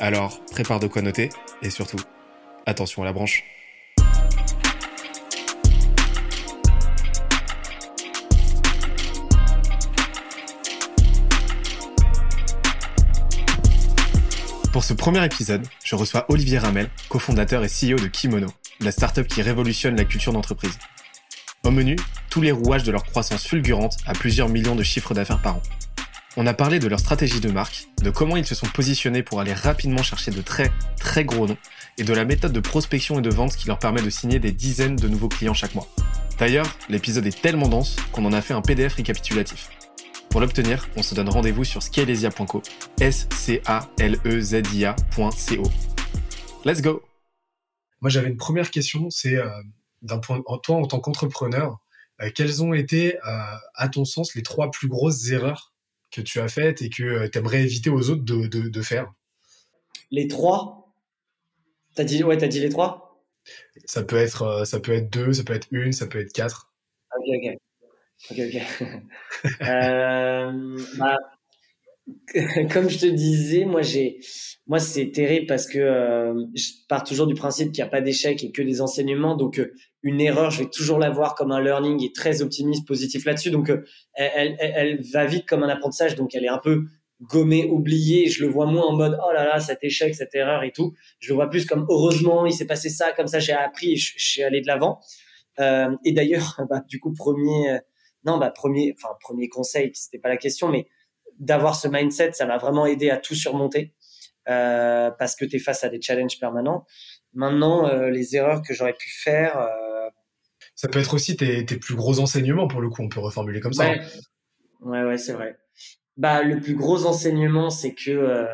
Alors, prépare de quoi noter et surtout, attention à la branche. Pour ce premier épisode, je reçois Olivier Ramel, cofondateur et CEO de Kimono, la startup qui révolutionne la culture d'entreprise. Au menu, tous les rouages de leur croissance fulgurante à plusieurs millions de chiffres d'affaires par an. On a parlé de leur stratégie de marque, de comment ils se sont positionnés pour aller rapidement chercher de très très gros noms, et de la méthode de prospection et de vente qui leur permet de signer des dizaines de nouveaux clients chaque mois. D'ailleurs, l'épisode est tellement dense qu'on en a fait un PDF récapitulatif. Pour l'obtenir, on se donne rendez-vous sur scalesia.co, s c a l e z i a.co. Let's go. Moi, j'avais une première question, c'est euh, toi en tant qu'entrepreneur, euh, quelles ont été euh, à ton sens les trois plus grosses erreurs que tu as faites et que tu aimerais éviter aux autres de, de, de faire? Les trois T'as dit ouais, t'as dit les trois? Ça peut être ça peut être deux, ça peut être une, ça peut être quatre. Ok ok. Ok, ok. euh, bah, comme je te disais, moi j'ai, moi c'est terrible parce que euh, je pars toujours du principe qu'il n'y a pas d'échec et que des enseignements. Donc euh, une erreur, je vais toujours la voir comme un learning et très optimiste, positif là-dessus. Donc euh, elle, elle, va vite comme un apprentissage. Donc elle est un peu gommée, oubliée. Je le vois moins en mode oh là là cet échec, cette erreur et tout. Je le vois plus comme heureusement il s'est passé ça, comme ça j'ai appris et suis allé de l'avant. et d'ailleurs, bah, du coup premier non, bah premier, enfin premier conseil, c'était pas la question, mais d'avoir ce mindset, ça m'a vraiment aidé à tout surmonter euh, parce que tu es face à des challenges permanents. Maintenant, euh, les erreurs que j'aurais pu faire. Ça peut être aussi tes, tes, plus gros enseignements pour le coup, on peut reformuler comme ça. Ouais, ouais, ouais c'est vrai. Bah, le plus gros enseignement, c'est que euh,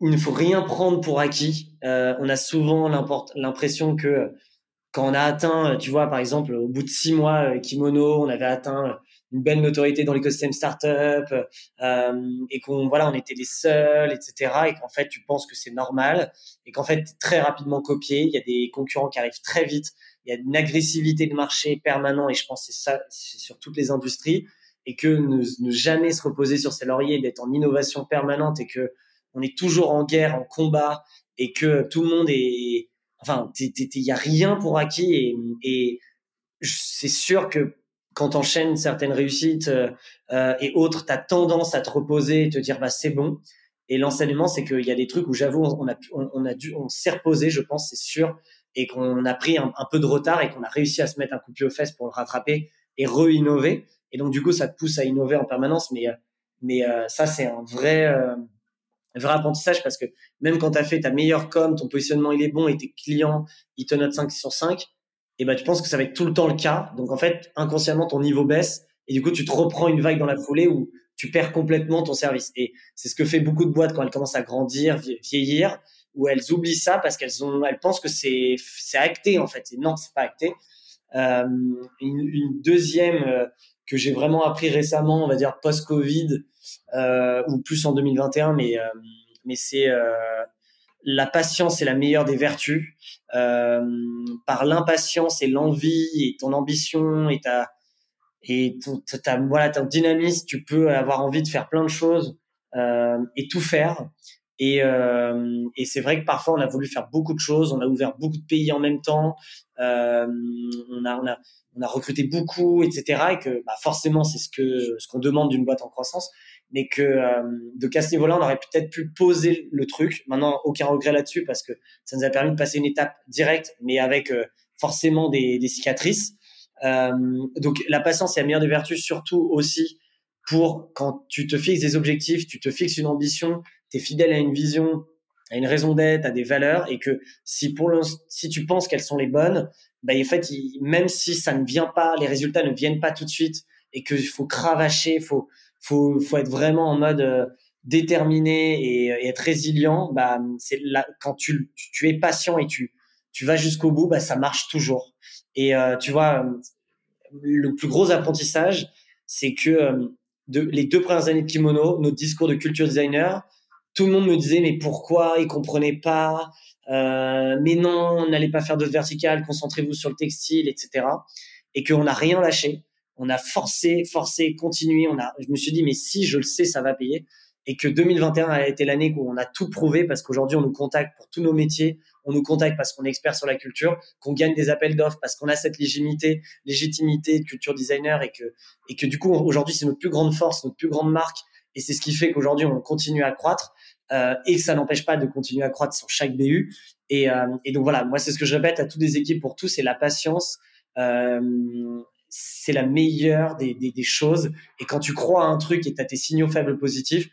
il ne faut rien prendre pour acquis. Euh, on a souvent l'impression que quand on a atteint, tu vois, par exemple, au bout de six mois, euh, Kimono, on avait atteint une belle notoriété dans l'écosystème startup euh, et qu'on voilà, on était les seuls, etc. Et qu'en fait, tu penses que c'est normal et qu'en fait, très rapidement copié. Il y a des concurrents qui arrivent très vite. Il y a une agressivité de marché permanent et je pense c'est ça, c'est sur toutes les industries et que ne, ne jamais se reposer sur ses lauriers, d'être en innovation permanente et que on est toujours en guerre, en combat et que tout le monde est enfin, il y a rien pour acquis et, et c'est sûr que quand t'enchaînes certaines réussites euh, euh et autres, tu as tendance à te reposer et te dire bah c'est bon. Et l'enseignement, c'est qu'il y a des trucs où j'avoue, on a, dû, on s'est reposé, je pense, c'est sûr, et qu'on a pris un, peu de retard et qu'on a réussi à se mettre un coup de pied aux fesses pour le rattraper et re-innover. Et donc du coup, ça te pousse à innover en permanence. Mais, euh, mais ça, c'est un vrai, vrai apprentissage parce que même quand tu as fait ta meilleure com, ton positionnement il est bon et tes clients ils te notent 5 sur 5, et ben tu penses que ça va être tout le temps le cas. Donc en fait, inconsciemment ton niveau baisse et du coup tu te reprends une vague dans la foulée où tu perds complètement ton service. Et c'est ce que fait beaucoup de boîtes quand elles commencent à grandir, vieillir, où elles oublient ça parce qu'elles ont, elles pensent que c'est c'est acté en fait. Et non, c'est pas acté. Euh, une, deuxième euh, que j'ai vraiment appris récemment, on va dire post-Covid, euh, ou plus en 2021, mais, mais c'est la patience est la meilleure des vertus. par l'impatience et l'envie et ton ambition et ta et ton, ta, voilà ton dynamisme, tu peux avoir envie de faire plein de choses et tout faire. Et, euh, et c'est vrai que parfois on a voulu faire beaucoup de choses, on a ouvert beaucoup de pays en même temps, euh, on, a, on, a, on a recruté beaucoup, etc. Et que bah, forcément c'est ce que ce qu'on demande d'une boîte en croissance, mais que euh, de qu'à ce niveau-là on aurait peut-être pu poser le truc. Maintenant aucun regret là-dessus parce que ça nous a permis de passer une étape directe, mais avec euh, forcément des, des cicatrices. Euh, donc la patience est la meilleure des vertus, surtout aussi pour quand tu te fixes des objectifs, tu te fixes une ambition, tu es fidèle à une vision, à une raison d'être, à des valeurs, et que si pour si tu penses qu'elles sont les bonnes, bah, en fait, même si ça ne vient pas, les résultats ne viennent pas tout de suite, et qu'il faut cravacher, faut, faut, faut être vraiment en mode euh, déterminé et, être résilient, bah, c'est là, quand tu, es patient et tu, vas jusqu'au bout, bah, ça marche toujours. Et euh, tu vois, le plus gros apprentissage, c'est que euh, les deux premières années de kimono, notre discours de culture designer, tout le monde me disait mais pourquoi ils comprenaient pas, euh, mais non, n'allez pas faire de vertical, concentrez-vous sur le textile, etc. Et qu'on n'a rien lâché, on a forcé, forcé, continué. On a, je me suis dit mais si je le sais, ça va payer. Et que 2021 a été l'année où on a tout prouvé parce qu'aujourd'hui on nous contacte pour tous nos métiers, on nous contacte parce qu'on est expert sur la culture, qu'on gagne des appels d'offres parce qu'on a cette légitimité, légitimité de culture designer et que et que du coup aujourd'hui c'est notre plus grande force, notre plus grande marque. Et c'est ce qui fait qu'aujourd'hui on continue à croître euh, et ça n'empêche pas de continuer à croître sur chaque BU et, euh, et donc voilà moi c'est ce que je répète à toutes les équipes pour tous c'est la patience euh, c'est la meilleure des, des, choses. Et quand tu crois à un truc et tu as tes signaux faibles positifs,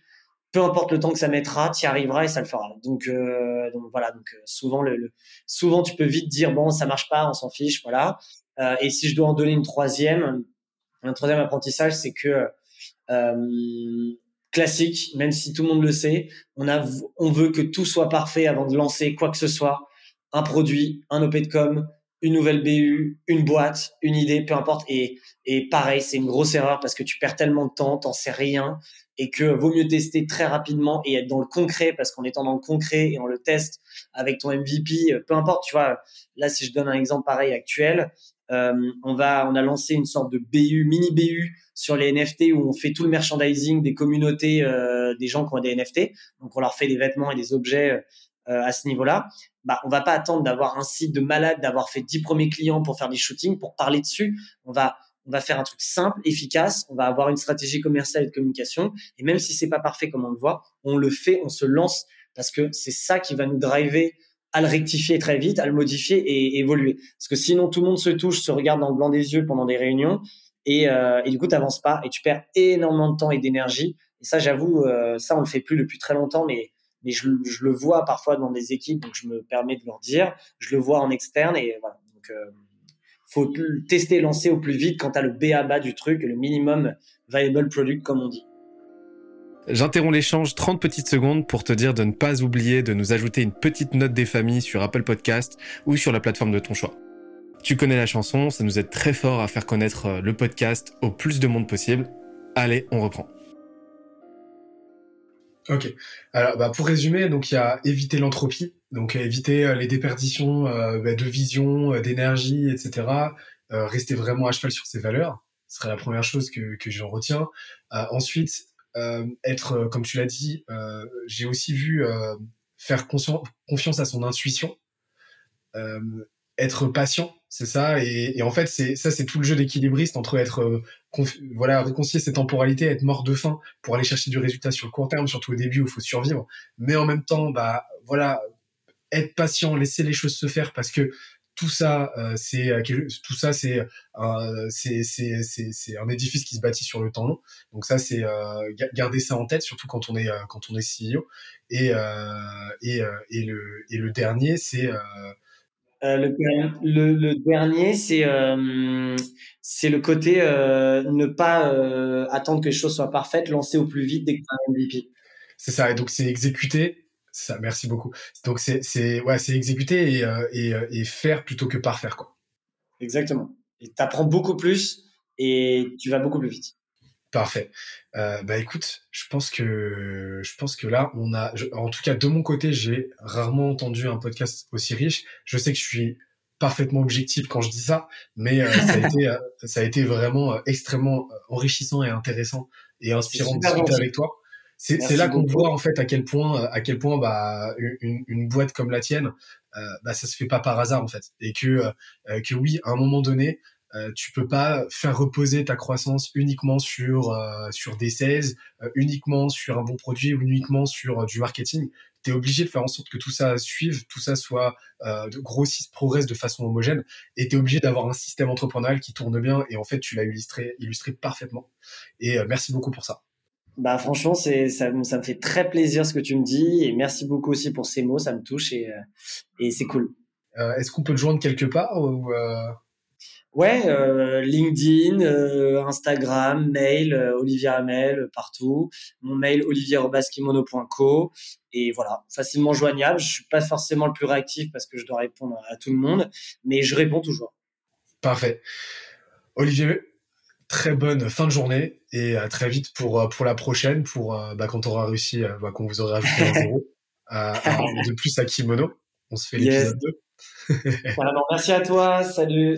peu importe le temps que ça mettra, tu y arriveras et ça le fera. Donc, euh, donc voilà, donc euh, souvent, le, souvent tu peux vite dire bon, ça marche pas, on s'en fiche, voilà. Euh, et si je dois en donner une troisième, un troisième apprentissage, c'est que classique, même si tout le monde le sait, on a, on veut que tout soit parfait avant de lancer quoi que ce soit, un produit, un OP de com, une nouvelle BU, une boîte, une idée, peu importe. Et, pareil, c'est une grosse erreur parce que tu perds tellement de temps, t'en sais rien et que vaut mieux tester très rapidement et être dans le concret parce qu'en étant dans le concret et on le teste avec ton MVP, euh, peu importe, tu vois. Là, si je donne un exemple pareil actuel, euh, on va, on a lancé une sorte de BU, mini BU sur les NFT où on fait tout le merchandising des communautés, euh, des gens qui ont des NFT. Donc, on leur fait des vêtements et des objets euh, à ce niveau-là. Bah, on va pas attendre d'avoir un site de malade, d'avoir fait 10 premiers clients pour faire des shootings, pour parler dessus. On va on va faire un truc simple, efficace, on va avoir une stratégie commerciale et de communication. Et même si c'est pas parfait comme on le voit, on le fait, on se lance parce que c'est ça qui va nous driver à le rectifier très vite, à le modifier et évoluer. Parce que sinon, tout le monde se touche, se regarde dans le blanc des yeux pendant des réunions et, euh, et du coup, tu n'avances pas et tu perds énormément de temps et d'énergie. Et ça, j'avoue, euh, ça, on le fait plus depuis très longtemps, mais, mais je, le vois parfois dans des équipes, donc je me permets de leur dire. Je le vois en externe et voilà. Donc, euh, faut tester, lancer au plus vite quand tu as le B à bas du truc, le minimum viable product, comme on dit. J'interromps l'échange 30 petites secondes pour te dire de ne pas oublier de nous ajouter une petite note des familles sur Apple Podcast ou sur la plateforme de ton choix. Tu connais la chanson, ça nous aide très fort à faire connaître euh, le podcast au plus de monde possible. Allez, on reprend. Ok. Alors, bah, pour résumer, donc il y a éviter l'entropie, donc éviter euh, les déperditions euh, bah, de vision, euh, d'énergie, etc. rester vraiment à cheval sur ses valeurs, ce serait la première chose que, que j'en retiens. ensuite, être, comme tu l'as dit, j'ai aussi vu faire confiance à son intuition, être patient c'est ça. Et, en fait, c'est ça, c'est tout le jeu d'équilibriste entre être, euh, voilà, réconcilier ses temporalités, être mort de faim pour aller chercher du résultat sur le court terme, surtout au début où il faut survivre. Mais en même temps, bah, voilà, être patient, laisser les choses se faire parce que tout ça, euh, c'est euh, tout ça, c'est c'est un édifice qui se bâtit sur le temps long. Donc ça, c'est garder ça en tête, surtout quand on est quand on est CEO. Et et, et le et le dernier, c'est euh, le, le, dernier, c'est euh, c'est le côté euh, ne pas attendre que les choses soient parfaites, lancer au plus vite dès que tu as un MVP. C'est ça, et donc c'est exécuter. Ça, merci beaucoup. Donc c'est c'est ouais, c'est exécuter et, et, et, faire plutôt que parfaire quoi. Exactement. Et tu apprends beaucoup plus et tu vas beaucoup plus vite. Parfait. Euh, bah écoute, je pense que je pense que là on a, en tout cas de mon côté, j'ai rarement entendu un podcast aussi riche. Je sais que je suis parfaitement objectif quand je dis ça, mais euh, ça, a été, euh, ça a été vraiment extrêmement enrichissant et intéressant et inspirant de discuter avec toi. C'est là qu'on voit en fait à quel point à quel point bah une, une boîte comme la tienne bah ça se fait pas par hasard en fait et que que oui à un moment donné euh, tu peux pas faire reposer ta croissance uniquement sur euh, sur des sales, euh, uniquement sur un bon produit ou uniquement sur du marketing. Tu es obligé de faire en sorte que tout ça suive, tout ça soit de grossisse, progresse de façon homogène et tu es obligé d'avoir un système entrepreneurial qui tourne bien et en fait tu l'as illustré illustré parfaitement. Et merci beaucoup pour ça. Bah franchement, c'est ça, ça, me fait très plaisir ce que tu me dis et merci beaucoup aussi pour ces mots, ça me touche et, et c'est cool. Est-ce qu'on peut te joindre quelque part ou Ouais, euh, LinkedIn, euh, Instagram, mail, euh, Olivier Hamel, partout. Mon mail, olivier.kimono.co. Et voilà, facilement joignable. Je suis pas forcément le plus réactif parce que je dois répondre à tout le monde, mais je réponds toujours. Parfait. Olivier, très bonne fin de journée et à très vite pour, pour la prochaine, pour bah, quand on aura réussi, bah, quand vous aurez ajouté un zéro de plus à Kimono. On se fait l'épisode 2. merci à toi. Salut.